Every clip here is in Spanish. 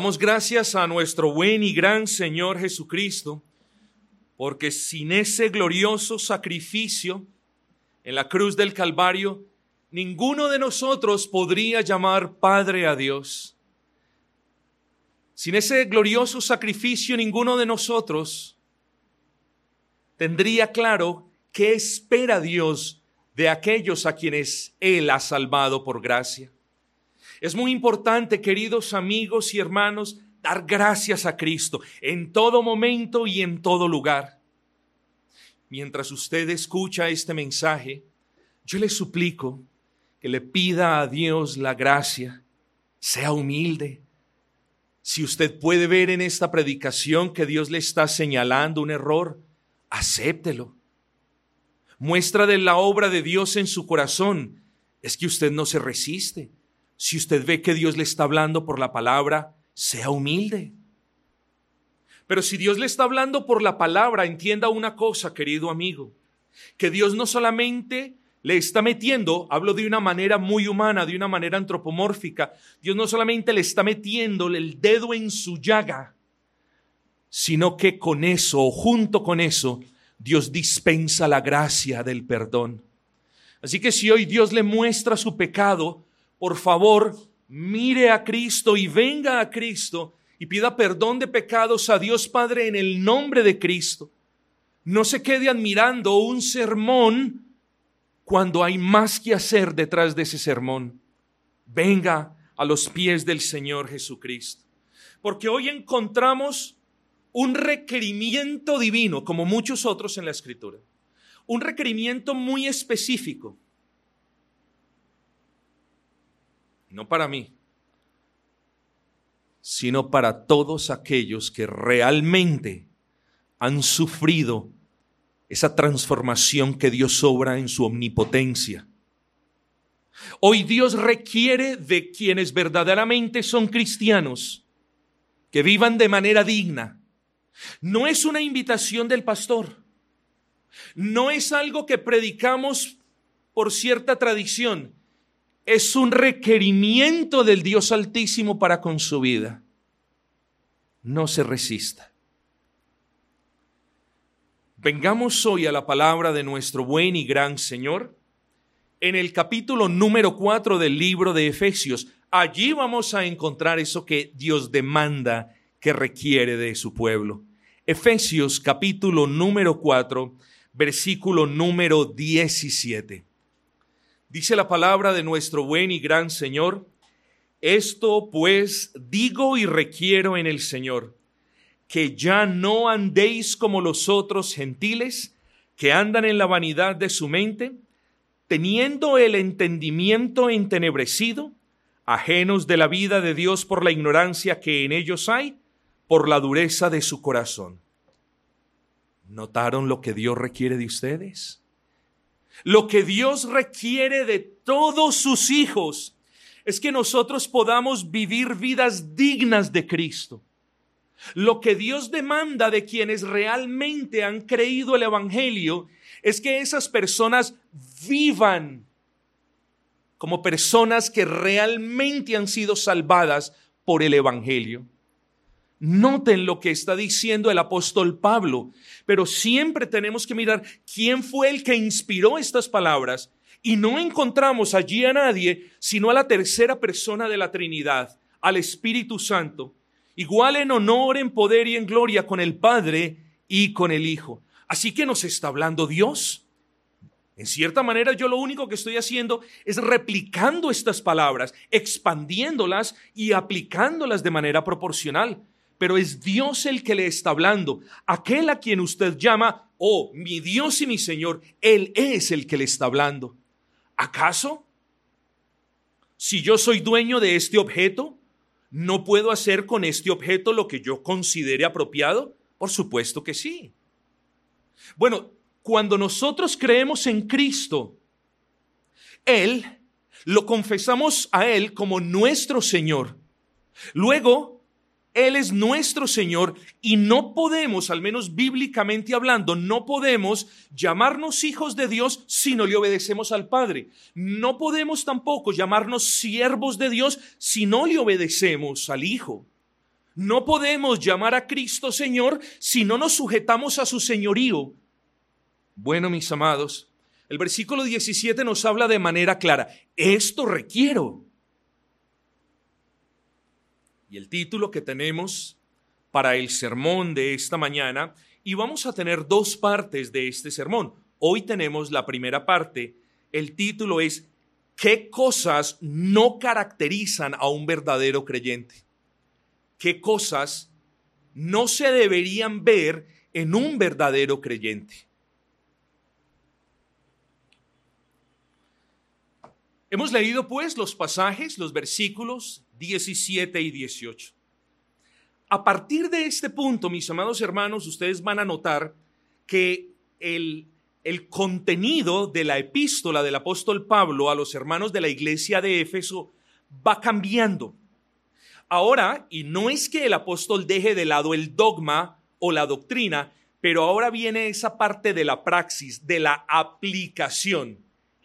Damos gracias a nuestro buen y gran Señor Jesucristo, porque sin ese glorioso sacrificio en la cruz del Calvario, ninguno de nosotros podría llamar Padre a Dios. Sin ese glorioso sacrificio, ninguno de nosotros tendría claro qué espera Dios de aquellos a quienes Él ha salvado por gracia. Es muy importante, queridos amigos y hermanos, dar gracias a Cristo en todo momento y en todo lugar. Mientras usted escucha este mensaje, yo le suplico que le pida a Dios la gracia, sea humilde. Si usted puede ver en esta predicación que Dios le está señalando un error, acéptelo. Muestra de la obra de Dios en su corazón es que usted no se resiste si usted ve que Dios le está hablando por la palabra, sea humilde. Pero si Dios le está hablando por la palabra, entienda una cosa, querido amigo, que Dios no solamente le está metiendo, hablo de una manera muy humana, de una manera antropomórfica, Dios no solamente le está metiendo el dedo en su llaga, sino que con eso, o junto con eso, Dios dispensa la gracia del perdón. Así que si hoy Dios le muestra su pecado, por favor, mire a Cristo y venga a Cristo y pida perdón de pecados a Dios Padre en el nombre de Cristo. No se quede admirando un sermón cuando hay más que hacer detrás de ese sermón. Venga a los pies del Señor Jesucristo. Porque hoy encontramos un requerimiento divino, como muchos otros en la Escritura. Un requerimiento muy específico no para mí, sino para todos aquellos que realmente han sufrido esa transformación que Dios obra en su omnipotencia. Hoy Dios requiere de quienes verdaderamente son cristianos que vivan de manera digna. No es una invitación del pastor, no es algo que predicamos por cierta tradición, es un requerimiento del Dios Altísimo para con su vida. No se resista. Vengamos hoy a la palabra de nuestro buen y gran Señor en el capítulo número 4 del libro de Efesios. Allí vamos a encontrar eso que Dios demanda que requiere de su pueblo. Efesios capítulo número 4, versículo número 17. Dice la palabra de nuestro buen y gran Señor, esto pues digo y requiero en el Señor, que ya no andéis como los otros gentiles que andan en la vanidad de su mente, teniendo el entendimiento entenebrecido, ajenos de la vida de Dios por la ignorancia que en ellos hay, por la dureza de su corazón. ¿Notaron lo que Dios requiere de ustedes? Lo que Dios requiere de todos sus hijos es que nosotros podamos vivir vidas dignas de Cristo. Lo que Dios demanda de quienes realmente han creído el Evangelio es que esas personas vivan como personas que realmente han sido salvadas por el Evangelio. Noten lo que está diciendo el apóstol Pablo, pero siempre tenemos que mirar quién fue el que inspiró estas palabras y no encontramos allí a nadie sino a la tercera persona de la Trinidad, al Espíritu Santo, igual en honor, en poder y en gloria con el Padre y con el Hijo. Así que nos está hablando Dios. En cierta manera yo lo único que estoy haciendo es replicando estas palabras, expandiéndolas y aplicándolas de manera proporcional pero es Dios el que le está hablando. Aquel a quien usted llama, oh, mi Dios y mi Señor, Él es el que le está hablando. ¿Acaso? Si yo soy dueño de este objeto, ¿no puedo hacer con este objeto lo que yo considere apropiado? Por supuesto que sí. Bueno, cuando nosotros creemos en Cristo, Él, lo confesamos a Él como nuestro Señor. Luego, él es nuestro Señor y no podemos, al menos bíblicamente hablando, no podemos llamarnos hijos de Dios si no le obedecemos al Padre. No podemos tampoco llamarnos siervos de Dios si no le obedecemos al Hijo. No podemos llamar a Cristo Señor si no nos sujetamos a su señorío. Bueno, mis amados, el versículo 17 nos habla de manera clara, esto requiero. Y el título que tenemos para el sermón de esta mañana, y vamos a tener dos partes de este sermón. Hoy tenemos la primera parte, el título es ¿Qué cosas no caracterizan a un verdadero creyente? ¿Qué cosas no se deberían ver en un verdadero creyente? Hemos leído pues los pasajes, los versículos 17 y 18. A partir de este punto, mis amados hermanos, ustedes van a notar que el, el contenido de la epístola del apóstol Pablo a los hermanos de la iglesia de Éfeso va cambiando. Ahora, y no es que el apóstol deje de lado el dogma o la doctrina, pero ahora viene esa parte de la praxis, de la aplicación.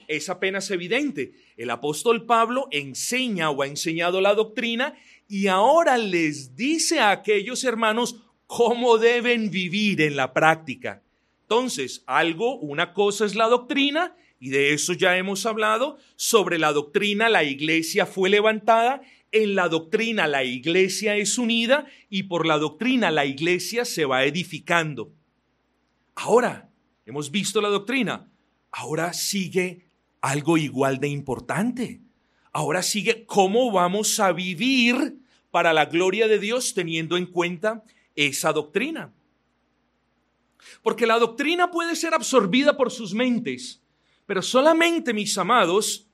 Es apenas evidente. El apóstol Pablo enseña o ha enseñado la doctrina y ahora les dice a aquellos hermanos cómo deben vivir en la práctica. Entonces, algo, una cosa es la doctrina, y de eso ya hemos hablado. Sobre la doctrina, la iglesia fue levantada. En la doctrina, la iglesia es unida. Y por la doctrina, la iglesia se va edificando. Ahora, hemos visto la doctrina. Ahora sigue algo igual de importante. Ahora sigue cómo vamos a vivir para la gloria de Dios teniendo en cuenta esa doctrina. Porque la doctrina puede ser absorbida por sus mentes, pero solamente, mis amados,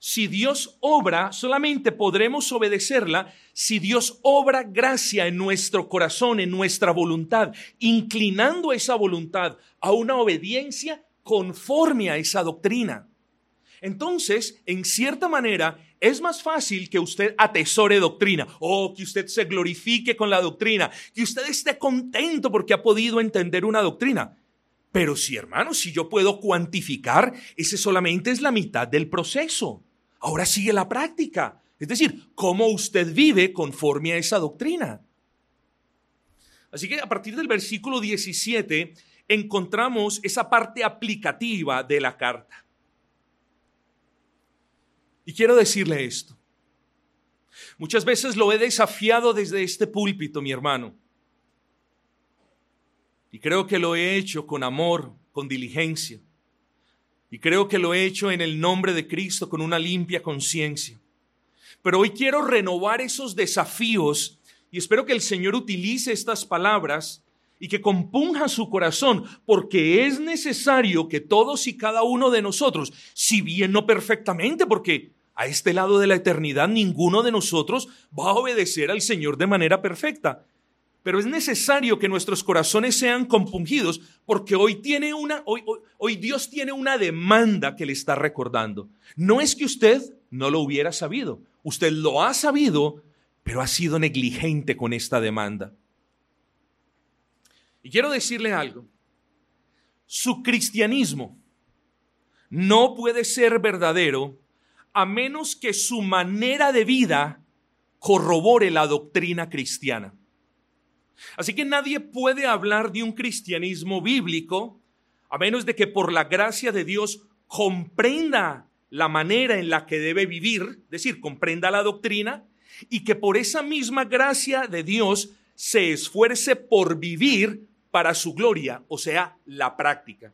si Dios obra, solamente podremos obedecerla si Dios obra gracia en nuestro corazón, en nuestra voluntad, inclinando esa voluntad a una obediencia conforme a esa doctrina. Entonces, en cierta manera, es más fácil que usted atesore doctrina o que usted se glorifique con la doctrina, que usted esté contento porque ha podido entender una doctrina. Pero si, hermano, si yo puedo cuantificar, ese solamente es la mitad del proceso. Ahora sigue la práctica. Es decir, cómo usted vive conforme a esa doctrina. Así que a partir del versículo 17 encontramos esa parte aplicativa de la carta. Y quiero decirle esto. Muchas veces lo he desafiado desde este púlpito, mi hermano. Y creo que lo he hecho con amor, con diligencia. Y creo que lo he hecho en el nombre de Cristo con una limpia conciencia. Pero hoy quiero renovar esos desafíos y espero que el Señor utilice estas palabras y que compunja su corazón, porque es necesario que todos y cada uno de nosotros, si bien no perfectamente, porque a este lado de la eternidad ninguno de nosotros va a obedecer al Señor de manera perfecta. Pero es necesario que nuestros corazones sean compungidos porque hoy tiene una hoy, hoy, Dios tiene una demanda que le está recordando. No es que usted no lo hubiera sabido, usted lo ha sabido, pero ha sido negligente con esta demanda. Y quiero decirle algo. Su cristianismo no puede ser verdadero a menos que su manera de vida corrobore la doctrina cristiana. Así que nadie puede hablar de un cristianismo bíblico a menos de que por la gracia de Dios comprenda la manera en la que debe vivir, es decir, comprenda la doctrina, y que por esa misma gracia de Dios se esfuerce por vivir para su gloria, o sea, la práctica.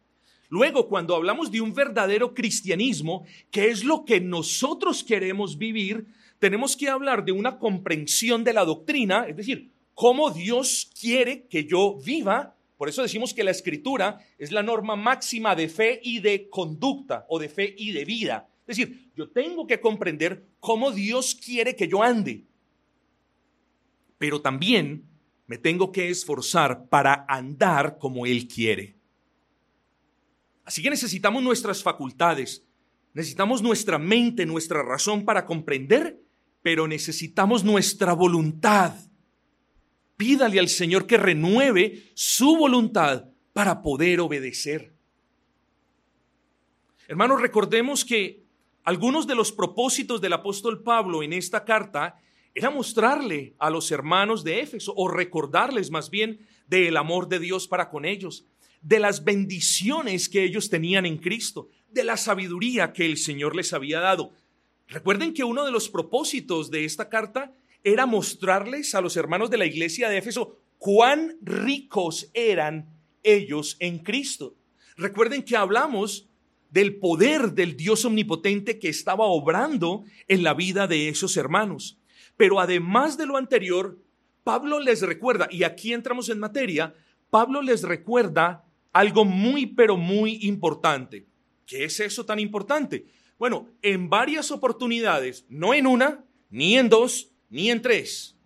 Luego, cuando hablamos de un verdadero cristianismo, que es lo que nosotros queremos vivir, tenemos que hablar de una comprensión de la doctrina, es decir, cómo Dios quiere que yo viva. Por eso decimos que la escritura es la norma máxima de fe y de conducta o de fe y de vida. Es decir, yo tengo que comprender cómo Dios quiere que yo ande. Pero también me tengo que esforzar para andar como Él quiere. Así que necesitamos nuestras facultades, necesitamos nuestra mente, nuestra razón para comprender, pero necesitamos nuestra voluntad. Pídale al Señor que renueve su voluntad para poder obedecer. Hermanos, recordemos que algunos de los propósitos del apóstol Pablo en esta carta era mostrarle a los hermanos de Éfeso o recordarles más bien del amor de Dios para con ellos, de las bendiciones que ellos tenían en Cristo, de la sabiduría que el Señor les había dado. Recuerden que uno de los propósitos de esta carta era mostrarles a los hermanos de la iglesia de Éfeso cuán ricos eran ellos en Cristo. Recuerden que hablamos del poder del Dios omnipotente que estaba obrando en la vida de esos hermanos. Pero además de lo anterior, Pablo les recuerda, y aquí entramos en materia, Pablo les recuerda algo muy, pero muy importante. ¿Qué es eso tan importante? Bueno, en varias oportunidades, no en una, ni en dos, ni en tres,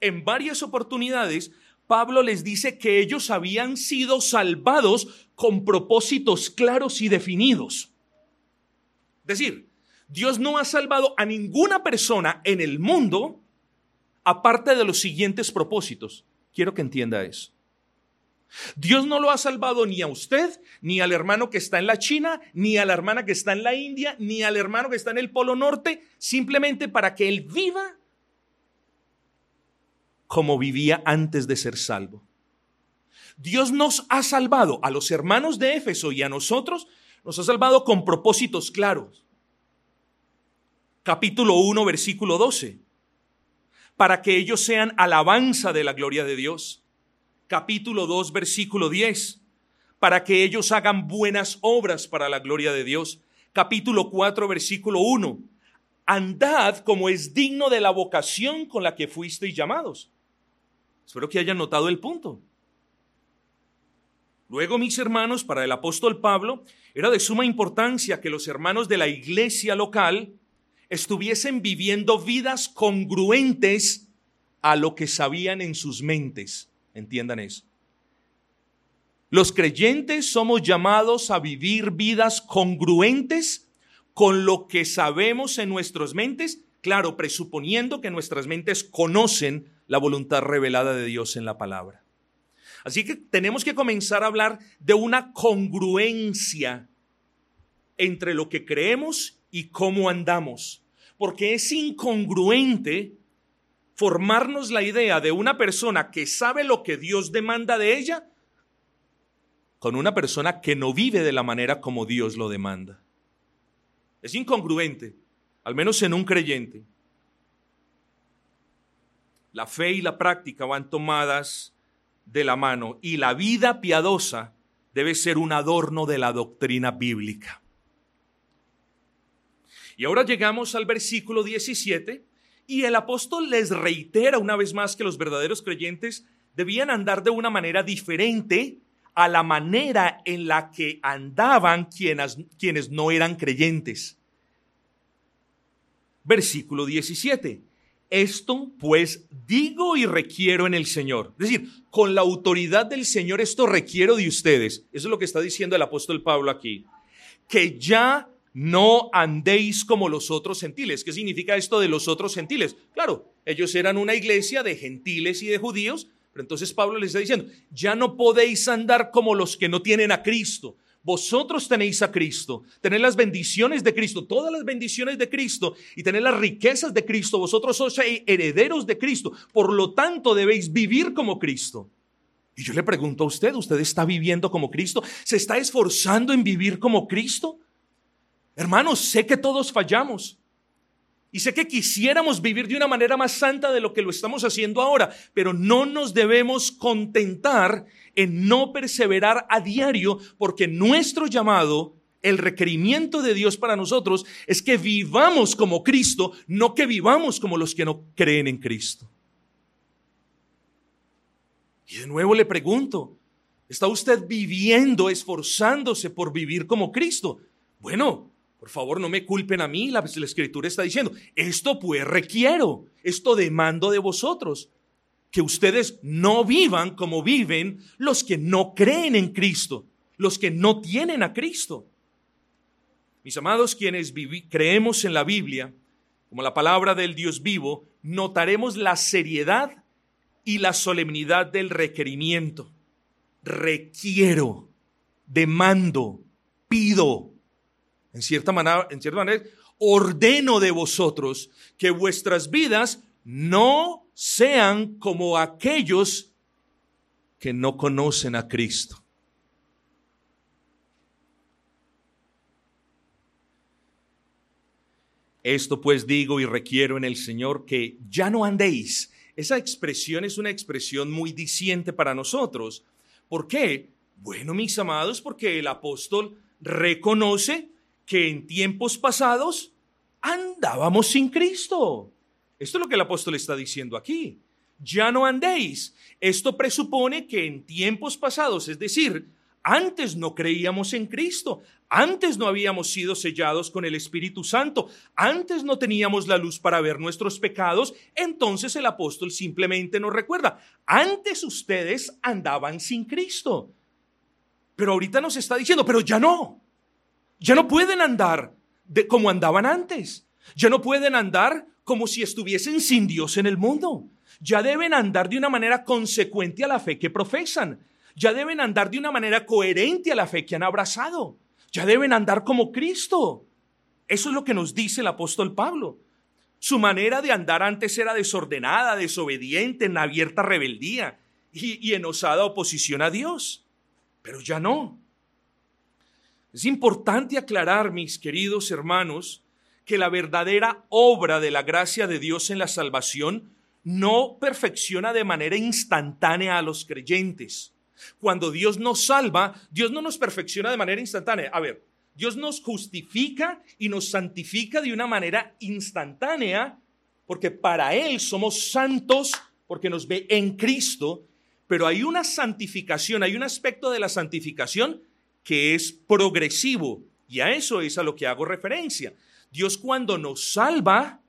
en varias oportunidades, Pablo les dice que ellos habían sido salvados con propósitos claros y definidos. Es decir, Dios no ha salvado a ninguna persona en el mundo aparte de los siguientes propósitos. Quiero que entienda eso. Dios no lo ha salvado ni a usted, ni al hermano que está en la China, ni a la hermana que está en la India, ni al hermano que está en el Polo Norte, simplemente para que él viva como vivía antes de ser salvo. Dios nos ha salvado a los hermanos de Éfeso y a nosotros, nos ha salvado con propósitos claros. Capítulo 1, versículo 12. Para que ellos sean alabanza de la gloria de Dios. Capítulo 2, versículo 10. Para que ellos hagan buenas obras para la gloria de Dios. Capítulo 4, versículo 1. Andad como es digno de la vocación con la que fuisteis llamados Espero que hayan notado el punto. Luego, mis hermanos, para el apóstol Pablo, era de suma importancia que los hermanos de la iglesia local estuviesen viviendo vidas congruentes a lo que sabían en sus mentes. Entiendan eso. Los creyentes somos llamados a vivir vidas congruentes con lo que sabemos en nuestras mentes, claro, presuponiendo que nuestras mentes conocen la voluntad revelada de Dios en la palabra. Así que tenemos que comenzar a hablar de una congruencia entre lo que creemos y cómo andamos, porque es incongruente formarnos la idea de una persona que sabe lo que Dios demanda de ella con una persona que no vive de la manera como Dios lo demanda. Es incongruente, al menos en un creyente la fe y la práctica van tomadas de la mano y la vida piadosa debe ser un adorno de la doctrina bíblica. Y ahora llegamos al versículo 17 y el apóstol les reitera una vez más que los verdaderos creyentes debían andar de una manera diferente a la manera en la que andaban quienes, quienes no eran creyentes. Versículo 17. Esto pues digo y requiero en el Señor. Es decir, con la autoridad del Señor esto requiero de ustedes. Eso es lo que está diciendo el apóstol Pablo aquí. Que ya no andéis como los otros gentiles. ¿Qué significa esto de los otros gentiles? Claro, ellos eran una iglesia de gentiles y de judíos, pero entonces Pablo les está diciendo, ya no podéis andar como los que no tienen a Cristo vosotros tenéis a Cristo, tenéis las bendiciones de Cristo, todas las bendiciones de Cristo y tenéis las riquezas de Cristo. Vosotros sois herederos de Cristo, por lo tanto debéis vivir como Cristo. Y yo le pregunto a usted, ¿usted está viviendo como Cristo? ¿Se está esforzando en vivir como Cristo? Hermanos, sé que todos fallamos. Y sé que quisiéramos vivir de una manera más santa de lo que lo estamos haciendo ahora, pero no nos debemos contentar en no perseverar a diario, porque nuestro llamado, el requerimiento de Dios para nosotros es que vivamos como Cristo, no que vivamos como los que no creen en Cristo. Y de nuevo le pregunto, ¿está usted viviendo, esforzándose por vivir como Cristo? Bueno, por favor, no me culpen a mí, la, escritura está diciendo, esto pues requiero, esto demando de vosotros que ustedes no vivan como viven los que no creen en Cristo, los que no tienen a Cristo. Mis amados, quienes creemos en la Biblia, como la palabra del Dios vivo, notaremos la seriedad y la solemnidad del requerimiento. Requiero, demando, pido. En cierta manera, en cierta manera ordeno de vosotros que vuestras vidas no sean como aquellos que no conocen a Cristo. Esto pues digo y requiero en el Señor que ya no andéis. Esa expresión es una expresión muy diciente para nosotros. ¿Por qué? Bueno, mis amados, porque el apóstol reconoce que en tiempos pasados andábamos sin Cristo. Esto es lo que el apóstol está diciendo aquí. Ya no andéis. Esto presupone que en tiempos pasados, es decir, antes no creíamos en Cristo, antes no habíamos sido sellados con el Espíritu Santo, antes no teníamos la luz para ver nuestros pecados, entonces el apóstol simplemente nos recuerda, antes ustedes andaban sin Cristo. Pero ahorita nos está diciendo, pero ya no. Ya no pueden andar de como andaban antes. Ya no pueden andar como si estuviesen sin Dios en el mundo. Ya deben andar de una manera consecuente a la fe que profesan. Ya deben andar de una manera coherente a la fe que han abrazado. Ya deben andar como Cristo. Eso es lo que nos dice el apóstol Pablo. Su manera de andar antes era desordenada, desobediente, en abierta rebeldía y, y en osada oposición a Dios. Pero ya no. Es importante aclarar, mis queridos hermanos, que la verdadera obra de la gracia de Dios en la salvación no perfecciona de manera instantánea a los creyentes. Cuando Dios nos salva, Dios no nos perfecciona de manera instantánea. A ver, Dios nos justifica y nos santifica de una manera instantánea, porque para Él somos santos, porque nos ve en Cristo, pero hay una santificación, hay un aspecto de la santificación que es progresivo. Y a eso es a lo que hago referencia. Dios cuando nos salva,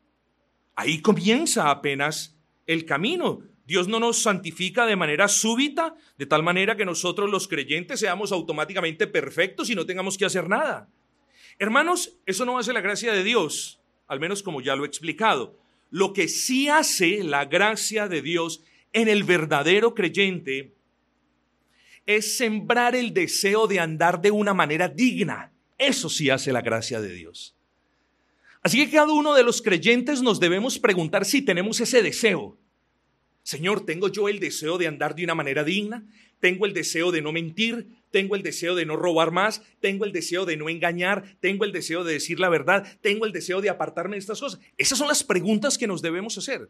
ahí comienza apenas el camino. Dios no nos santifica de manera súbita, de tal manera que nosotros los creyentes seamos automáticamente perfectos y no tengamos que hacer nada. Hermanos, eso no hace la gracia de Dios, al menos como ya lo he explicado. Lo que sí hace la gracia de Dios en el verdadero creyente es sembrar el deseo de andar de una manera digna. Eso sí hace la gracia de Dios. Así que cada uno de los creyentes nos debemos preguntar si tenemos ese deseo. Señor, ¿tengo yo el deseo de andar de una manera digna? ¿Tengo el deseo de no mentir? ¿Tengo el deseo de no robar más? ¿Tengo el deseo de no engañar? ¿Tengo el deseo de decir la verdad? ¿Tengo el deseo de apartarme de estas cosas? Esas son las preguntas que nos debemos hacer,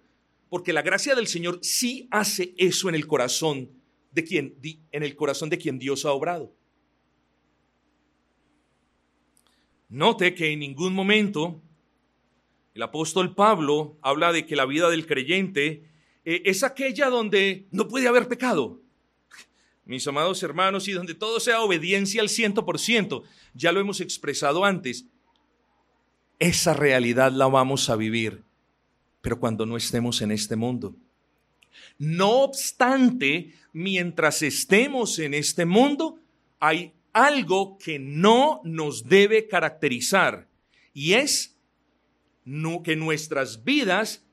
porque la gracia del Señor sí hace eso en el corazón de quien, en el corazón de quien Dios ha obrado. Note que en ningún momento el apóstol Pablo habla de que la vida del creyente eh, es aquella donde no puede haber pecado. Mis amados hermanos, y donde todo sea obediencia al ciento por ciento, ya lo hemos expresado antes, esa realidad la vamos a vivir, pero cuando no estemos en este mundo. No obstante, mientras estemos en este mundo, hay algo que no nos debe caracterizar y es que nuestras vidas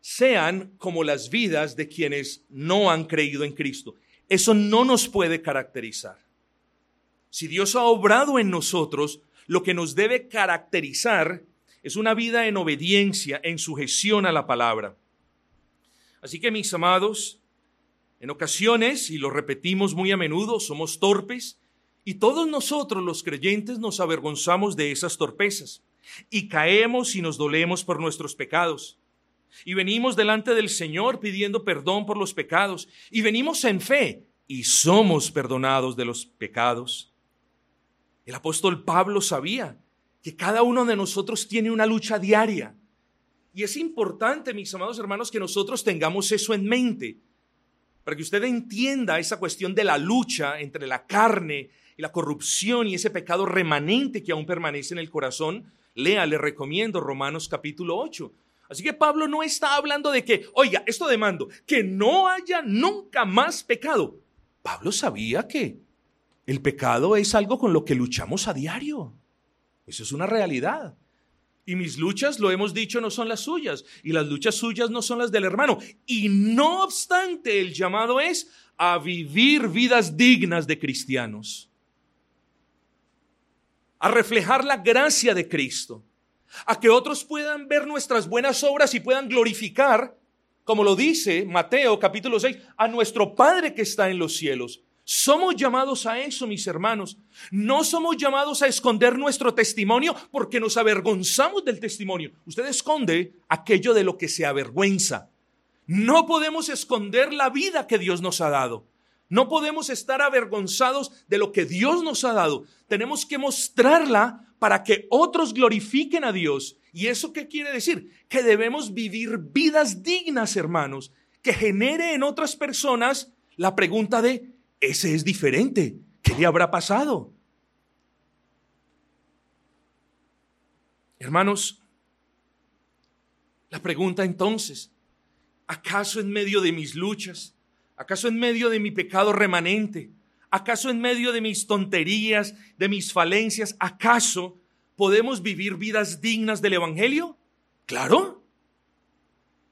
sean como las vidas de quienes no han creído en Cristo. Eso no nos puede caracterizar. Si Dios ha obrado en nosotros, lo que nos debe caracterizar es una vida en obediencia, en sujeción a la palabra. Así que mis amados, en ocasiones, y lo repetimos muy a menudo, somos torpes y todos nosotros los creyentes nos avergonzamos de esas torpezas y caemos y nos dolemos por nuestros pecados. Y venimos delante del Señor pidiendo perdón por los pecados y venimos en fe y somos perdonados de los pecados. El apóstol Pablo sabía que cada uno de nosotros tiene una lucha diaria y es importante, mis amados hermanos, que nosotros tengamos eso en mente, para que usted entienda esa cuestión de la lucha entre la carne y la corrupción y ese pecado remanente que aún permanece en el corazón. Lea, le recomiendo Romanos capítulo 8. Así que Pablo no está hablando de que, oiga, esto demando, que no haya nunca más pecado. Pablo sabía que el pecado es algo con lo que luchamos a diario. Eso es una realidad. Y mis luchas, lo hemos dicho, no son las suyas. Y las luchas suyas no son las del hermano. Y no obstante, el llamado es a vivir vidas dignas de cristianos. A reflejar la gracia de Cristo. a que otros puedan ver nuestras buenas obras y puedan glorificar, como lo dice Mateo capítulo 6, a nuestro Padre que está en los cielos. Somos llamados a eso, mis hermanos. No somos llamados a esconder nuestro testimonio porque nos avergonzamos del testimonio. Usted esconde aquello de lo que se avergüenza. No podemos esconder la vida que Dios nos ha dado. No podemos estar avergonzados de lo que Dios nos ha dado. Tenemos que mostrarla para que otros glorifiquen a Dios. ¿Y eso qué quiere decir? Que debemos vivir vidas dignas, hermanos, que genere en otras personas la pregunta de, ese es diferente, ¿qué le habrá pasado? Hermanos, la pregunta entonces, ¿acaso en medio de mis luchas, acaso en medio de mi pecado remanente, acaso en medio de mis tonterías, de mis falencias, acaso podemos vivir vidas dignas del Evangelio? Claro.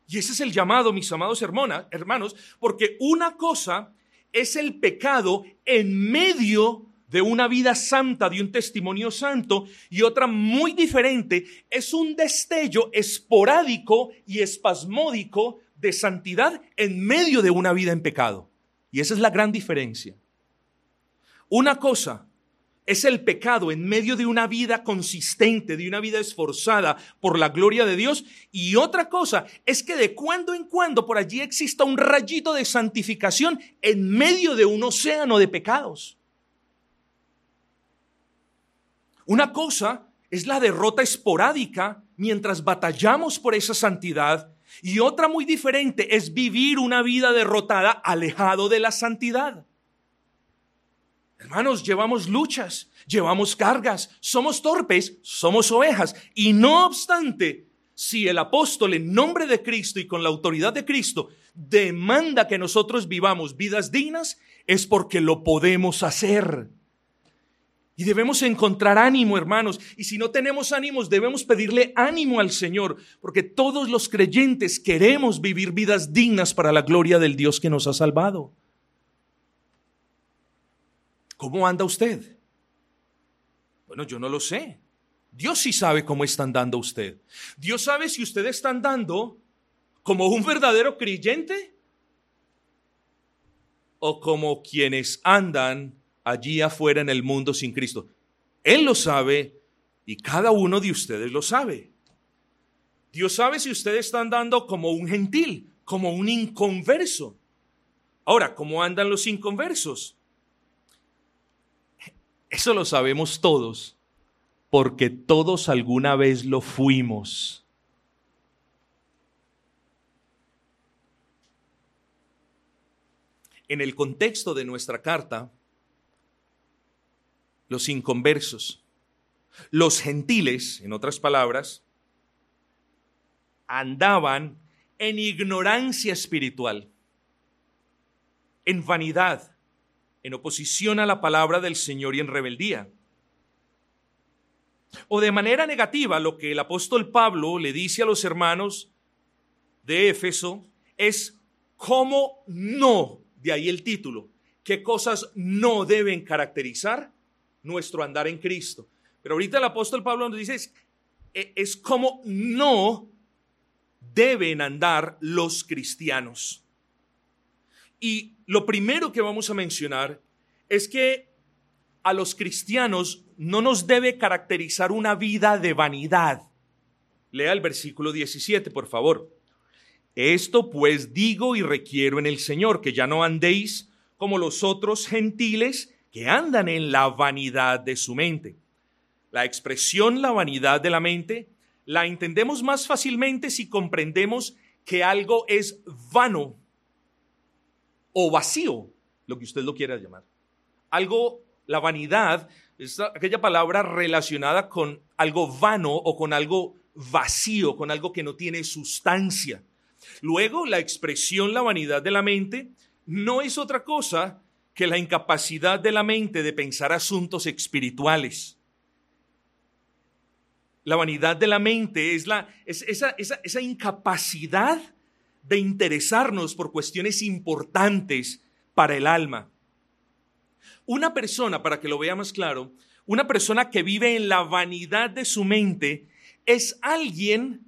Y ese es el llamado, mis amados hermanos, porque una cosa es el pecado en medio de una vida santa, de un testimonio santo, y otra muy diferente es un destello esporádico y espasmódico de santidad en medio de una vida en pecado. Y esa es la gran diferencia. Una cosa es el pecado en medio de una vida consistente, de una vida esforzada por la gloria de Dios. Y otra cosa es que de cuando en cuando por allí exista un rayito de santificación en medio de un océano de pecados. Una cosa es la derrota esporádica mientras batallamos por esa santidad y otra muy diferente es vivir una vida derrotada alejado de la santidad. Hermanos, llevamos luchas, llevamos cargas, somos torpes, somos ovejas. Y no obstante, si el apóstol en nombre de Cristo y con la autoridad de Cristo demanda que nosotros vivamos vidas dignas, es porque lo podemos hacer. Y debemos encontrar ánimo, hermanos. Y si no tenemos ánimos, debemos pedirle ánimo al Señor, porque todos los creyentes queremos vivir vidas dignas para la gloria del Dios que nos ha salvado. ¿Cómo anda usted? Bueno, yo no lo sé. Dios sí sabe cómo está andando usted. Dios sabe si usted está andando como un verdadero creyente o como quienes andan allí afuera en el mundo sin Cristo. Él lo sabe y cada uno de ustedes lo sabe. Dios sabe si usted está andando como un gentil, como un inconverso. Ahora, ¿cómo andan los inconversos? Eso lo sabemos todos, porque todos alguna vez lo fuimos. En el contexto de nuestra carta, los inconversos, los gentiles, en otras palabras, andaban en ignorancia espiritual, en vanidad, en oposición a la palabra del Señor y en rebeldía. O de manera negativa, lo que el apóstol Pablo le dice a los hermanos de Éfeso es cómo no, de ahí el título, qué cosas no deben caracterizar nuestro andar en Cristo. Pero ahorita el apóstol Pablo nos dice es, es cómo no deben andar los cristianos. Y lo primero que vamos a mencionar es que a los cristianos no nos debe caracterizar una vida de vanidad. Lea el versículo 17, por favor. Esto pues digo y requiero en el Señor, que ya no andéis como los otros gentiles que andan en la vanidad de su mente. La expresión la vanidad de la mente la entendemos más fácilmente si comprendemos que algo es vano o vacío, lo que usted lo quiera llamar. Algo, la vanidad, es aquella palabra relacionada con algo vano o con algo vacío, con algo que no tiene sustancia. Luego, la expresión la vanidad de la mente no es otra cosa que la incapacidad de la mente de pensar asuntos espirituales. La vanidad de la mente es, la, esa, esa incapacidad de interesarnos por cuestiones importantes para el alma. Una persona, para que lo vea más claro, una persona que vive en la vanidad de su mente es alguien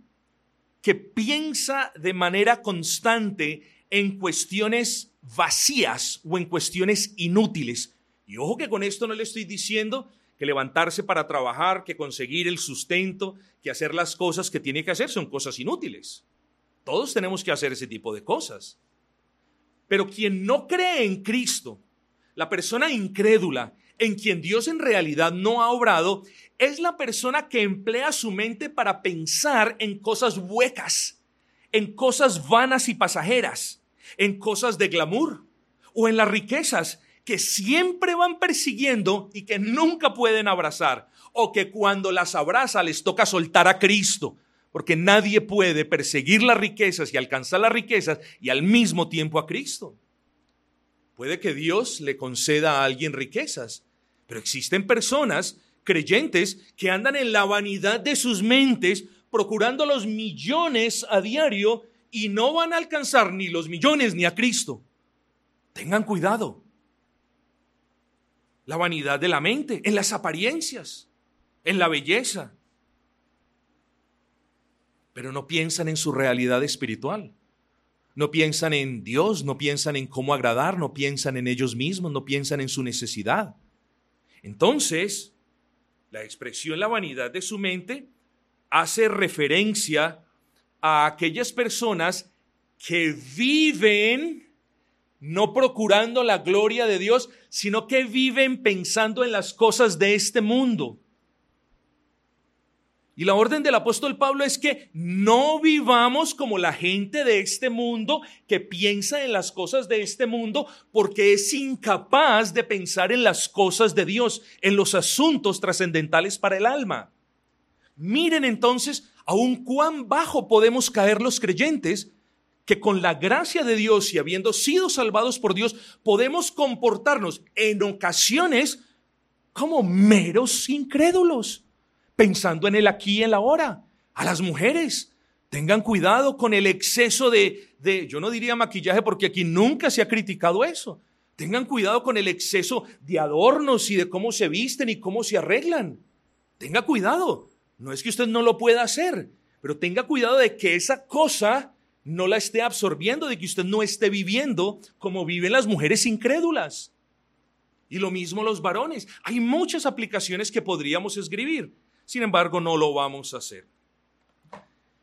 que piensa de manera constante en cuestiones vacías o en cuestiones inútiles. Y ojo que con esto no le estoy diciendo que levantarse para trabajar, que conseguir el sustento, que hacer las cosas que tiene que hacer son cosas inútiles. Todos tenemos que hacer ese tipo de cosas. Pero quien no cree en Cristo, la persona incrédula, en quien Dios en realidad no ha obrado, es la persona que emplea su mente para pensar en cosas huecas, en cosas vanas y pasajeras, en cosas de glamour o en las riquezas que siempre van persiguiendo y que nunca pueden abrazar, o que cuando las abraza les toca soltar a Cristo, porque nadie puede perseguir las riquezas y alcanzar las riquezas y al mismo tiempo a Cristo. Puede que Dios le conceda a alguien riquezas, pero existen personas creyentes que andan en la vanidad de sus mentes procurando los millones a diario y no van a alcanzar ni los millones ni a Cristo. Tengan cuidado. La vanidad de la mente, en las apariencias, en la belleza, pero no piensan en su realidad espiritual. No piensan en Dios, no piensan en cómo agradar, no piensan en ellos mismos, no piensan en su necesidad. Entonces, la expresión la vanidad de su mente hace referencia a aquellas personas que viven no procurando la gloria de Dios, sino que viven pensando en las cosas de este mundo. Y la orden del apóstol Pablo es que no vivamos como la gente de este mundo que piensa en las cosas de este mundo porque es incapaz de pensar en las cosas de Dios, en los asuntos trascendentales para el alma. Miren entonces aún cuán bajo podemos caer los creyentes que con la gracia de Dios y habiendo sido salvados por Dios podemos comportarnos en ocasiones como meros incrédulos pensando en el aquí y en la ahora. A las mujeres, tengan cuidado con el exceso de, de, yo no diría maquillaje porque aquí nunca se ha criticado eso. Tengan cuidado con el exceso de adornos y de cómo se visten y cómo se arreglan. Tenga cuidado. No es que usted no lo pueda hacer, pero tenga cuidado de que esa cosa no la esté absorbiendo, de que usted no esté viviendo como viven las mujeres incrédulas. Y lo mismo los varones. Hay muchas aplicaciones que podríamos escribir. Sin embargo, no lo vamos a hacer.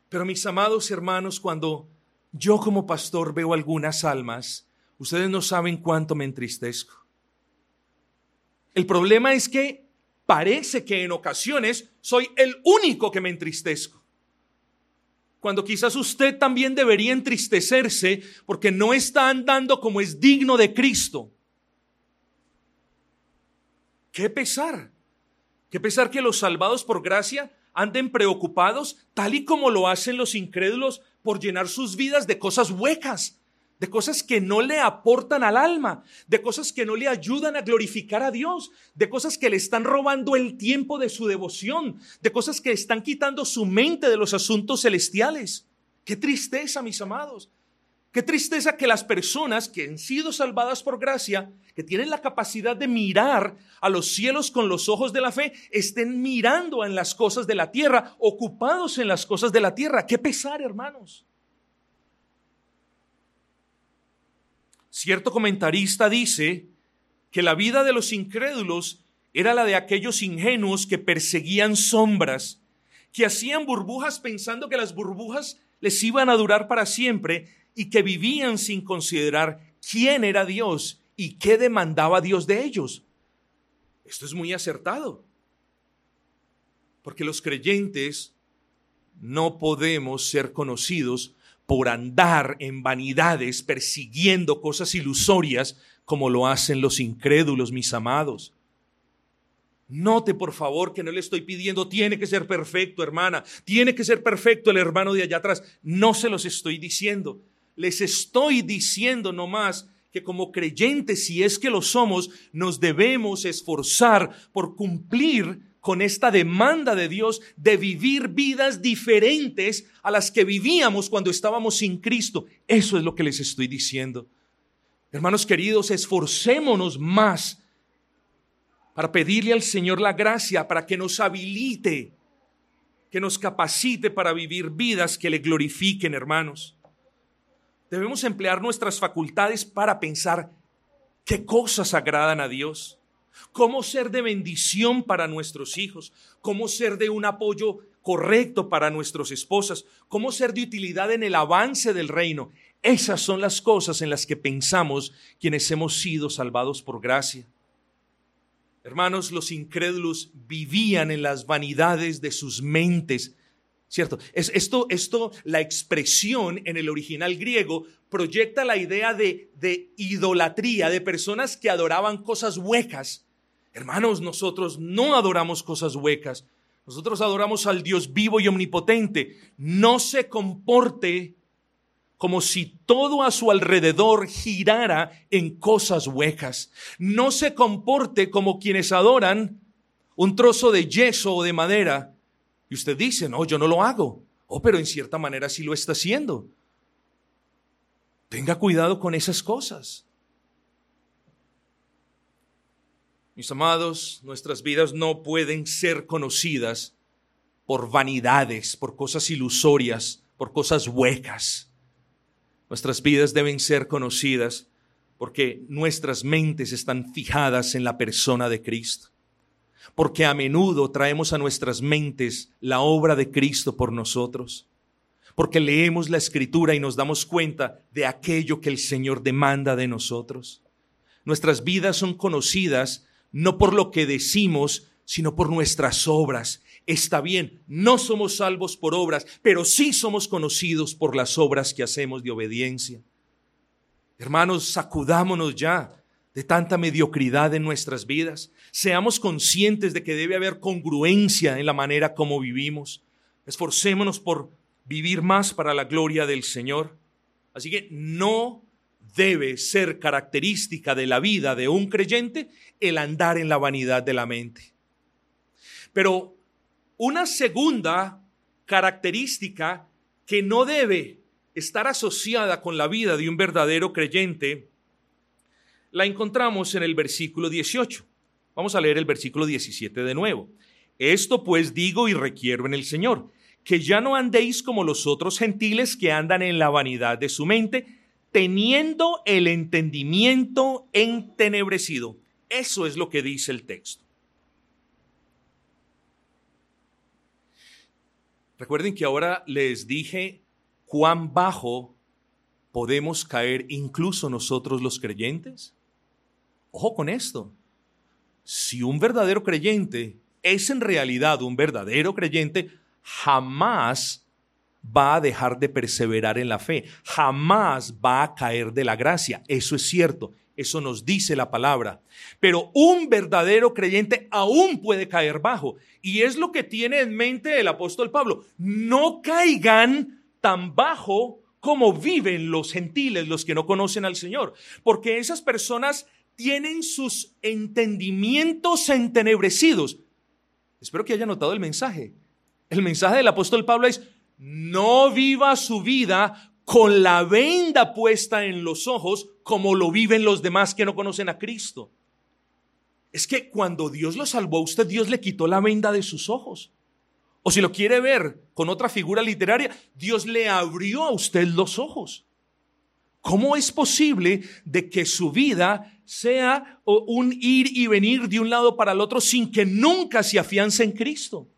Pero mis amados hermanos, cuando yo como pastor veo algunas almas, ustedes no saben cuánto me entristezco. El problema es que parece que en ocasiones soy el único que me entristezco. Cuando quizás usted también debería entristecerse porque no está andando como es digno de Cristo. Qué pesar. Qué pesar que los salvados por gracia anden preocupados, tal y como lo hacen los incrédulos, por llenar sus vidas de cosas huecas, de cosas que no le aportan al alma, de cosas que no le ayudan a glorificar a Dios, de cosas que le están robando el tiempo de su devoción, de cosas que están quitando su mente de los asuntos celestiales. Qué tristeza, mis amados. Qué tristeza que las personas que han sido salvadas por gracia, que tienen la capacidad de mirar a los cielos con los ojos de la fe, estén mirando en las cosas de la tierra, ocupados en las cosas de la tierra. Qué pesar, hermanos. Cierto comentarista dice que la vida de los incrédulos era la de aquellos ingenuos que perseguían sombras, que hacían burbujas pensando que las burbujas les iban a durar para siempre y que vivían sin considerar quién era Dios y qué demandaba Dios de ellos. Esto es muy acertado, porque los creyentes no podemos ser conocidos por andar en vanidades persiguiendo cosas ilusorias como lo hacen los incrédulos, mis amados. Note, por favor, que no le estoy pidiendo, tiene que ser perfecto, hermana, tiene que ser perfecto el hermano de allá atrás. No se los estoy diciendo. Les estoy diciendo nomás que como creyentes, si es que lo somos, nos debemos esforzar por cumplir con esta demanda de Dios de vivir vidas diferentes a las que vivíamos cuando estábamos sin Cristo. Eso es lo que les estoy diciendo. Hermanos queridos, esforcémonos más para pedirle al Señor la gracia para que nos habilite que nos capacite para vivir vidas que le glorifiquen, hermanos. Debemos emplear nuestras facultades para pensar qué cosas agradan a Dios, cómo ser de bendición para nuestros hijos, cómo ser de un apoyo correcto para nuestras esposas, cómo ser de utilidad en el avance del reino. Esas son las cosas en las que pensamos quienes hemos sido salvados por gracia. Hermanos, los incrédulos vivían en las vanidades de sus mentes. ¿Cierto? Es, esto, esto, la expresión en el original griego proyecta la idea de, de idolatría, de personas que adoraban cosas huecas. Hermanos, nosotros no adoramos cosas huecas. Nosotros adoramos al Dios vivo y omnipotente. No se comporte como si todo a su alrededor girara en cosas huecas. No se comporte como quienes adoran un trozo de yeso o de madera. Y usted dice, no, yo no lo hago. Oh, pero en cierta manera sí lo está haciendo. Tenga cuidado con esas cosas. Mis amados, nuestras vidas no pueden ser conocidas por vanidades, por cosas ilusorias, por cosas huecas. Nuestras vidas deben ser conocidas porque nuestras mentes están fijadas en la persona de Cristo. Porque a menudo traemos a nuestras mentes la obra de Cristo por nosotros. Porque leemos la escritura y nos damos cuenta de aquello que el Señor demanda de nosotros. Nuestras vidas son conocidas no por lo que decimos, sino por nuestras obras está bien, no somos salvos por obras, pero sí somos conocidos por las obras que hacemos de obediencia. Hermanos, sacudámonos ya de tanta mediocridad en nuestras vidas. Seamos conscientes de que debe haber congruencia en la manera como vivimos. Esforcémonos por vivir más para la gloria del Señor. Así que no debe ser característica de la vida de un creyente el andar en la vanidad de la mente. Pero una segunda característica que no debe estar asociada con la vida de un verdadero creyente, la encontramos en el versículo 18. Vamos a leer el versículo 17 de nuevo. Esto pues digo y requiero en el Señor, que ya no andéis como los otros gentiles que andan en la vanidad de su mente, teniendo el entendimiento entenebrecido. Eso es lo que dice el texto. Recuerden que ahora les dije cuán bajo podemos caer incluso nosotros los creyentes. Ojo con esto. Si un verdadero creyente es en realidad un verdadero creyente, jamás va a dejar de perseverar en la fe, jamás va a caer de la gracia. Eso es cierto. Eso nos dice la palabra. Pero un verdadero creyente aún puede caer bajo. Y es lo que tiene en mente el apóstol Pablo. No caigan tan bajo como viven los gentiles, los que no conocen al Señor. Porque esas personas tienen sus entendimientos entenebrecidos. Espero que haya notado el mensaje. El mensaje del apóstol Pablo es, no viva su vida con la venda puesta en los ojos como lo viven los demás que no conocen a Cristo. Es que cuando Dios lo salvó a usted, Dios le quitó la venda de sus ojos. O si lo quiere ver con otra figura literaria, Dios le abrió a usted los ojos. ¿Cómo es posible de que su vida sea un ir y venir de un lado para el otro sin que nunca se afiance en Cristo?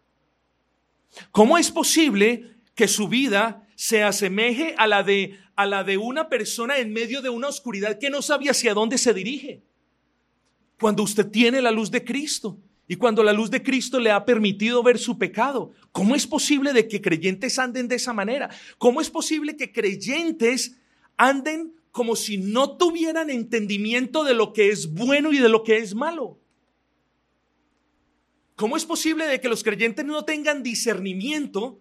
¿Cómo es posible que su vida se asemeje a la de a la de una persona en medio de una oscuridad que no sabe hacia dónde se dirige. Cuando usted tiene la luz de Cristo y cuando la luz de Cristo le ha permitido ver su pecado, ¿cómo es posible de que creyentes anden de esa manera? ¿Cómo es posible que creyentes anden como si no tuvieran entendimiento de lo que es bueno y de lo que es malo? ¿Cómo es posible de que los creyentes no tengan discernimiento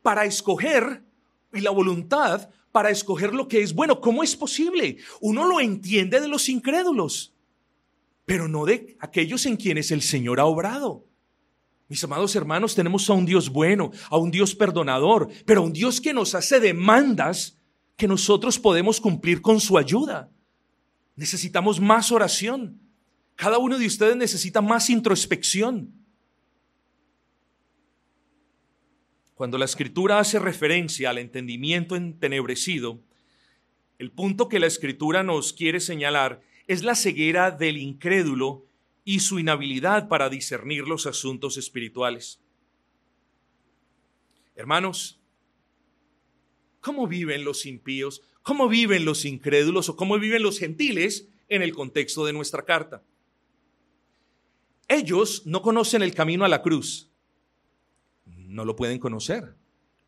para escoger y la voluntad para escoger lo que es bueno. ¿Cómo es posible? Uno lo entiende de los incrédulos, pero no de aquellos en quienes el Señor ha obrado. Mis amados hermanos, tenemos a un Dios bueno, a un Dios perdonador, pero a un Dios que nos hace demandas que nosotros podemos cumplir con su ayuda. Necesitamos más oración. Cada uno de ustedes necesita más introspección. Cuando la escritura hace referencia al entendimiento entenebrecido, el punto que la escritura nos quiere señalar es la ceguera del incrédulo y su inhabilidad para discernir los asuntos espirituales. Hermanos, ¿cómo viven los impíos? ¿Cómo viven los incrédulos o cómo viven los gentiles en el contexto de nuestra carta? Ellos no conocen el camino a la cruz. No lo pueden conocer.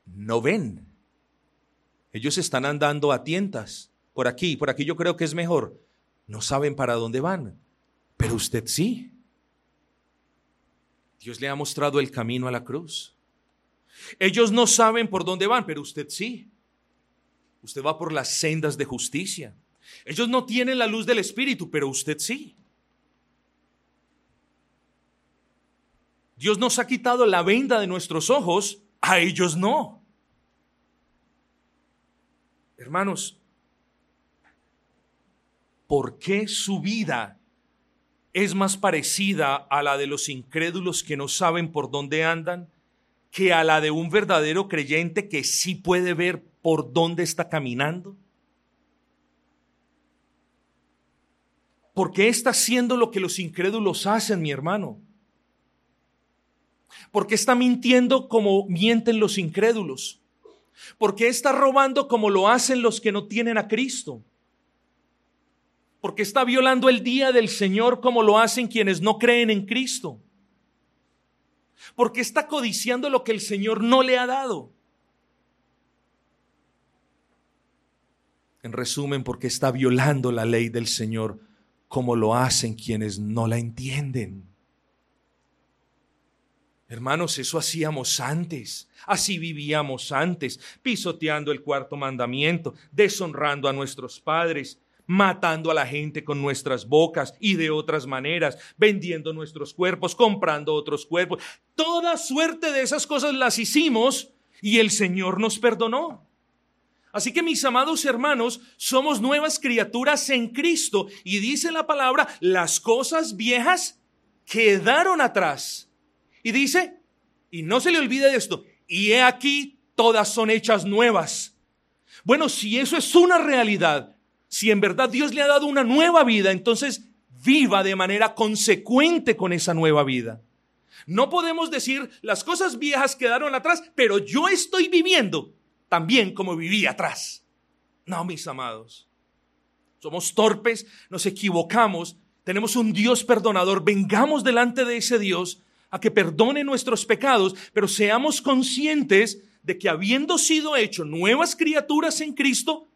No ven. Ellos están andando a tientas. Por aquí, por aquí yo creo que es mejor. No saben para dónde van. Pero usted sí. Dios le ha mostrado el camino a la cruz. Ellos no saben por dónde van, pero usted sí. Usted va por las sendas de justicia. Ellos no tienen la luz del Espíritu, pero usted sí. Dios nos ha quitado la venda de nuestros ojos, a ellos no. Hermanos, ¿por qué su vida es más parecida a la de los incrédulos que no saben por dónde andan que a la de un verdadero creyente que sí puede ver por dónde está caminando? ¿Por qué está haciendo lo que los incrédulos hacen, mi hermano? ¿Por qué está mintiendo como mienten los incrédulos? ¿Por qué está robando como lo hacen los que no tienen a Cristo? porque está violando el día del Señor como lo hacen quienes no creen en Cristo. Porque está codiciando lo que el Señor no le ha dado. En resumen, porque está violando la ley del Señor como lo hacen quienes no la entienden. Hermanos, eso hacíamos antes, así vivíamos antes, pisoteando el cuarto mandamiento, deshonrando a nuestros padres, matando a la gente con nuestras bocas y de otras maneras, vendiendo nuestros cuerpos, comprando otros cuerpos. Toda suerte de esas cosas las hicimos y el Señor nos perdonó. Así que mis amados hermanos, somos nuevas criaturas en Cristo y dice la palabra, las cosas viejas quedaron atrás. Y dice, y no se le olvide esto, y he aquí, todas son hechas nuevas. Bueno, si eso es una realidad, si en verdad Dios le ha dado una nueva vida, entonces viva de manera consecuente con esa nueva vida. No podemos decir las cosas viejas quedaron atrás, pero yo estoy viviendo también como viví atrás. No, mis amados. Somos torpes, nos equivocamos, tenemos un Dios perdonador, vengamos delante de ese Dios a que perdone nuestros pecados, pero seamos conscientes de que habiendo sido hecho nuevas criaturas en Cristo,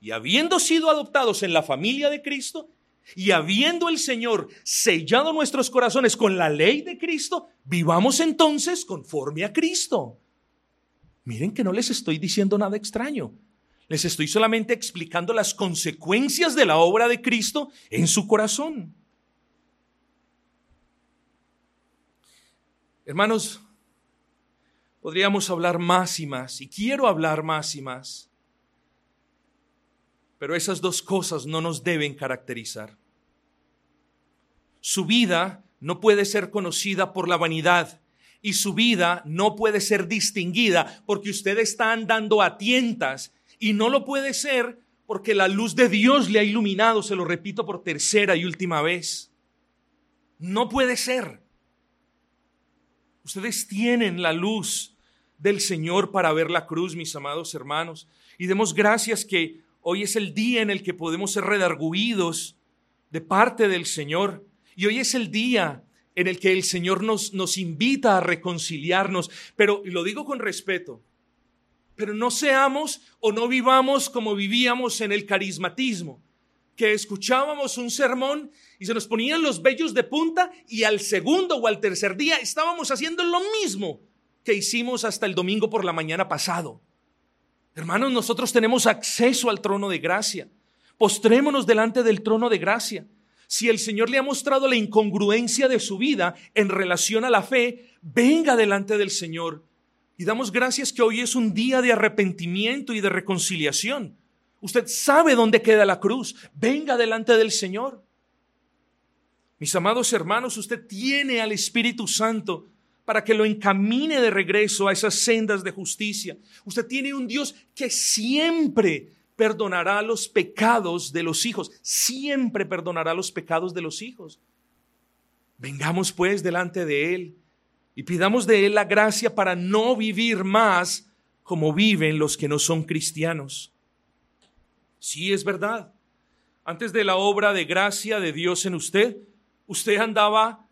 y habiendo sido adoptados en la familia de Cristo, y habiendo el Señor sellado nuestros corazones con la ley de Cristo, vivamos entonces conforme a Cristo. Miren que no les estoy diciendo nada extraño. Les estoy solamente explicando las consecuencias de la obra de Cristo en su corazón. Hermanos, podríamos hablar más y más, y quiero hablar más y más pero esas dos cosas no nos deben caracterizar. Su vida no puede ser conocida por la vanidad y su vida no puede ser distinguida porque usted está andando a tientas y no lo puede ser porque la luz de Dios le ha iluminado, se lo repito por tercera y última vez. No puede ser. Ustedes tienen la luz del Señor para ver la cruz, mis amados hermanos, y demos gracias que Hoy es el día en el que podemos ser redarguidos de parte del Señor. Y hoy es el día en el que el Señor nos, nos invita a reconciliarnos. Pero, lo digo con respeto, pero no seamos o no vivamos como vivíamos en el carismatismo, que escuchábamos un sermón y se nos ponían los vellos de punta y al segundo o al tercer día estábamos haciendo lo mismo que hicimos hasta el domingo por la mañana pasado. Hermanos, nosotros tenemos acceso al trono de gracia. Postrémonos delante del trono de gracia. Si el Señor le ha mostrado la incongruencia de su vida en relación a la fe, venga delante del Señor. Y damos gracias que hoy es un día de arrepentimiento y de reconciliación. Usted sabe dónde queda la cruz. Venga delante del Señor. Mis amados hermanos, usted tiene al Espíritu Santo para que lo encamine de regreso a esas sendas de justicia. Usted tiene un Dios que siempre perdonará los pecados de los hijos, siempre perdonará los pecados de los hijos. Vengamos pues delante de Él y pidamos de Él la gracia para no vivir más como viven los que no son cristianos. Sí, es verdad. Antes de la obra de gracia de Dios en usted, usted andaba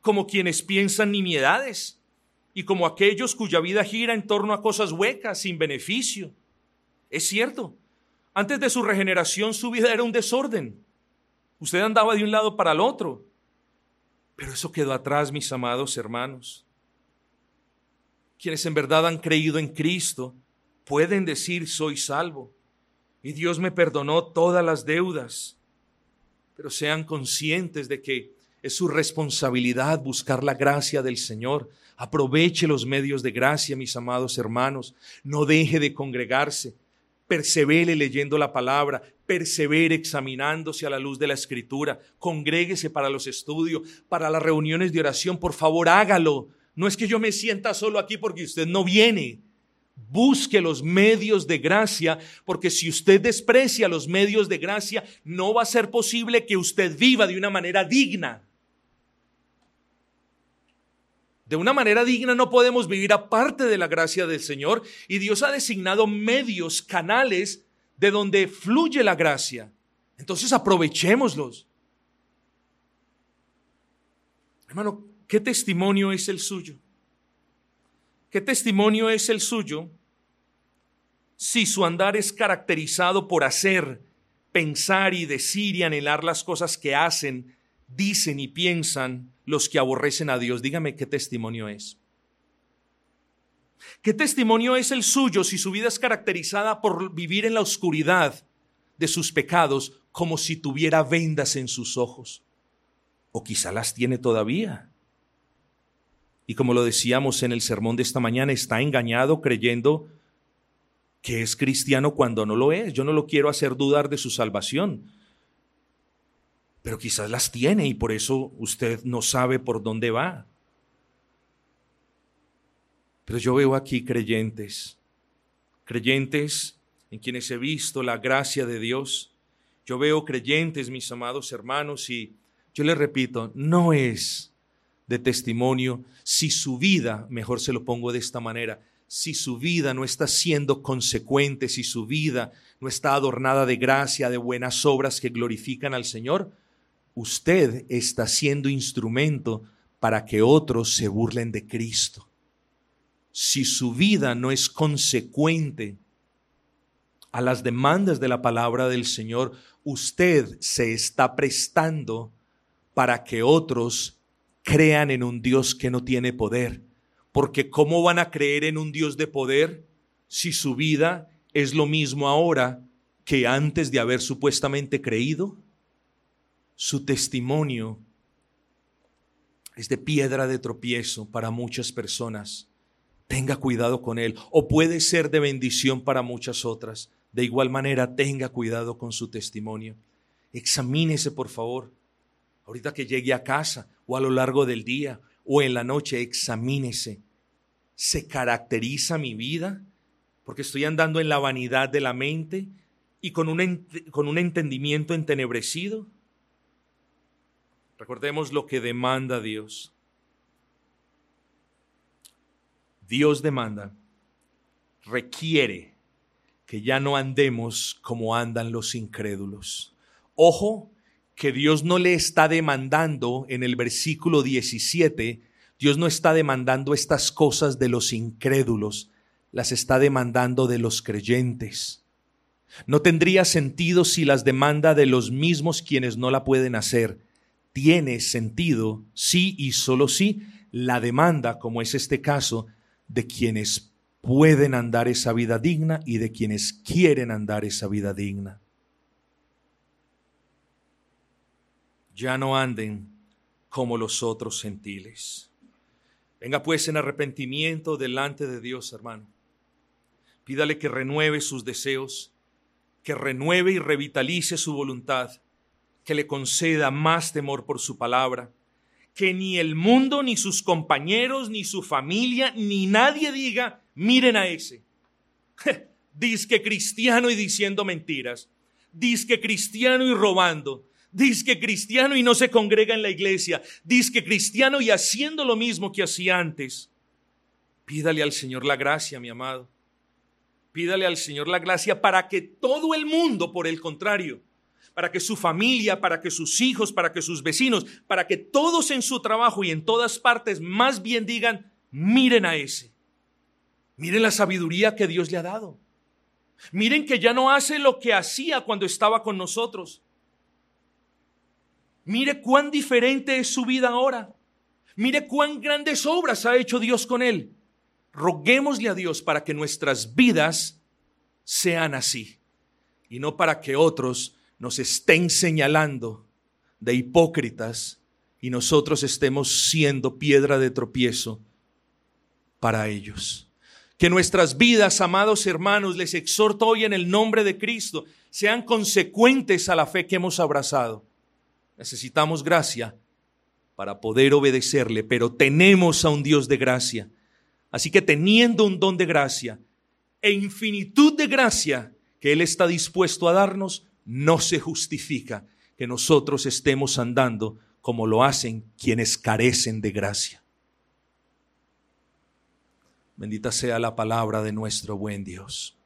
como quienes piensan nimiedades y como aquellos cuya vida gira en torno a cosas huecas, sin beneficio. Es cierto, antes de su regeneración su vida era un desorden. Usted andaba de un lado para el otro. Pero eso quedó atrás, mis amados hermanos. Quienes en verdad han creído en Cristo pueden decir soy salvo y Dios me perdonó todas las deudas. Pero sean conscientes de que es su responsabilidad buscar la gracia del Señor. Aproveche los medios de gracia, mis amados hermanos. No deje de congregarse. Persevere leyendo la palabra, persevere examinándose a la luz de la escritura, congréguese para los estudios, para las reuniones de oración, por favor hágalo. No es que yo me sienta solo aquí porque usted no viene. Busque los medios de gracia, porque si usted desprecia los medios de gracia, no va a ser posible que usted viva de una manera digna. De una manera digna no podemos vivir aparte de la gracia del Señor y Dios ha designado medios, canales de donde fluye la gracia. Entonces aprovechémoslos. Hermano, ¿qué testimonio es el suyo? ¿Qué testimonio es el suyo si su andar es caracterizado por hacer, pensar y decir y anhelar las cosas que hacen, dicen y piensan los que aborrecen a Dios? Dígame qué testimonio es. ¿Qué testimonio es el suyo si su vida es caracterizada por vivir en la oscuridad de sus pecados como si tuviera vendas en sus ojos? O quizá las tiene todavía. Y como lo decíamos en el sermón de esta mañana, está engañado creyendo que es cristiano cuando no lo es. Yo no lo quiero hacer dudar de su salvación. Pero quizás las tiene y por eso usted no sabe por dónde va. Pero yo veo aquí creyentes, creyentes en quienes he visto la gracia de Dios. Yo veo creyentes, mis amados hermanos, y yo les repito, no es de testimonio si su vida, mejor se lo pongo de esta manera, si su vida no está siendo consecuente, si su vida no está adornada de gracia, de buenas obras que glorifican al Señor, usted está siendo instrumento para que otros se burlen de Cristo. Si su vida no es consecuente a las demandas de la palabra del Señor, usted se está prestando para que otros crean en un Dios que no tiene poder. Porque ¿cómo van a creer en un Dios de poder si su vida es lo mismo ahora que antes de haber supuestamente creído? Su testimonio es de piedra de tropiezo para muchas personas. Tenga cuidado con él. O puede ser de bendición para muchas otras. De igual manera, tenga cuidado con su testimonio. Examínese, por favor. Ahorita que llegue a casa, o a lo largo del día o en la noche, examínese. ¿Se caracteriza mi vida? Porque estoy andando en la vanidad de la mente y con un, con un entendimiento entenebrecido. Recordemos lo que demanda Dios. Dios demanda, requiere que ya no andemos como andan los incrédulos. Ojo, que Dios no le está demandando en el versículo 17, Dios no está demandando estas cosas de los incrédulos, las está demandando de los creyentes. No tendría sentido si las demanda de los mismos quienes no la pueden hacer. Tiene sentido, sí y solo sí, la demanda, como es este caso, de quienes pueden andar esa vida digna y de quienes quieren andar esa vida digna. ya no anden como los otros gentiles. Venga pues en arrepentimiento delante de Dios, hermano. Pídale que renueve sus deseos, que renueve y revitalice su voluntad, que le conceda más temor por su palabra, que ni el mundo, ni sus compañeros, ni su familia, ni nadie diga, miren a ese. Disque cristiano y diciendo mentiras. Disque cristiano y robando. Disque cristiano y no se congrega en la iglesia. Disque cristiano y haciendo lo mismo que hacía antes. Pídale al Señor la gracia, mi amado. Pídale al Señor la gracia para que todo el mundo, por el contrario, para que su familia, para que sus hijos, para que sus vecinos, para que todos en su trabajo y en todas partes más bien digan, miren a ese. Miren la sabiduría que Dios le ha dado. Miren que ya no hace lo que hacía cuando estaba con nosotros. Mire cuán diferente es su vida ahora. Mire cuán grandes obras ha hecho Dios con él. Roguémosle a Dios para que nuestras vidas sean así y no para que otros nos estén señalando de hipócritas y nosotros estemos siendo piedra de tropiezo para ellos. Que nuestras vidas, amados hermanos, les exhorto hoy en el nombre de Cristo, sean consecuentes a la fe que hemos abrazado. Necesitamos gracia para poder obedecerle, pero tenemos a un Dios de gracia. Así que teniendo un don de gracia e infinitud de gracia que Él está dispuesto a darnos, no se justifica que nosotros estemos andando como lo hacen quienes carecen de gracia. Bendita sea la palabra de nuestro buen Dios.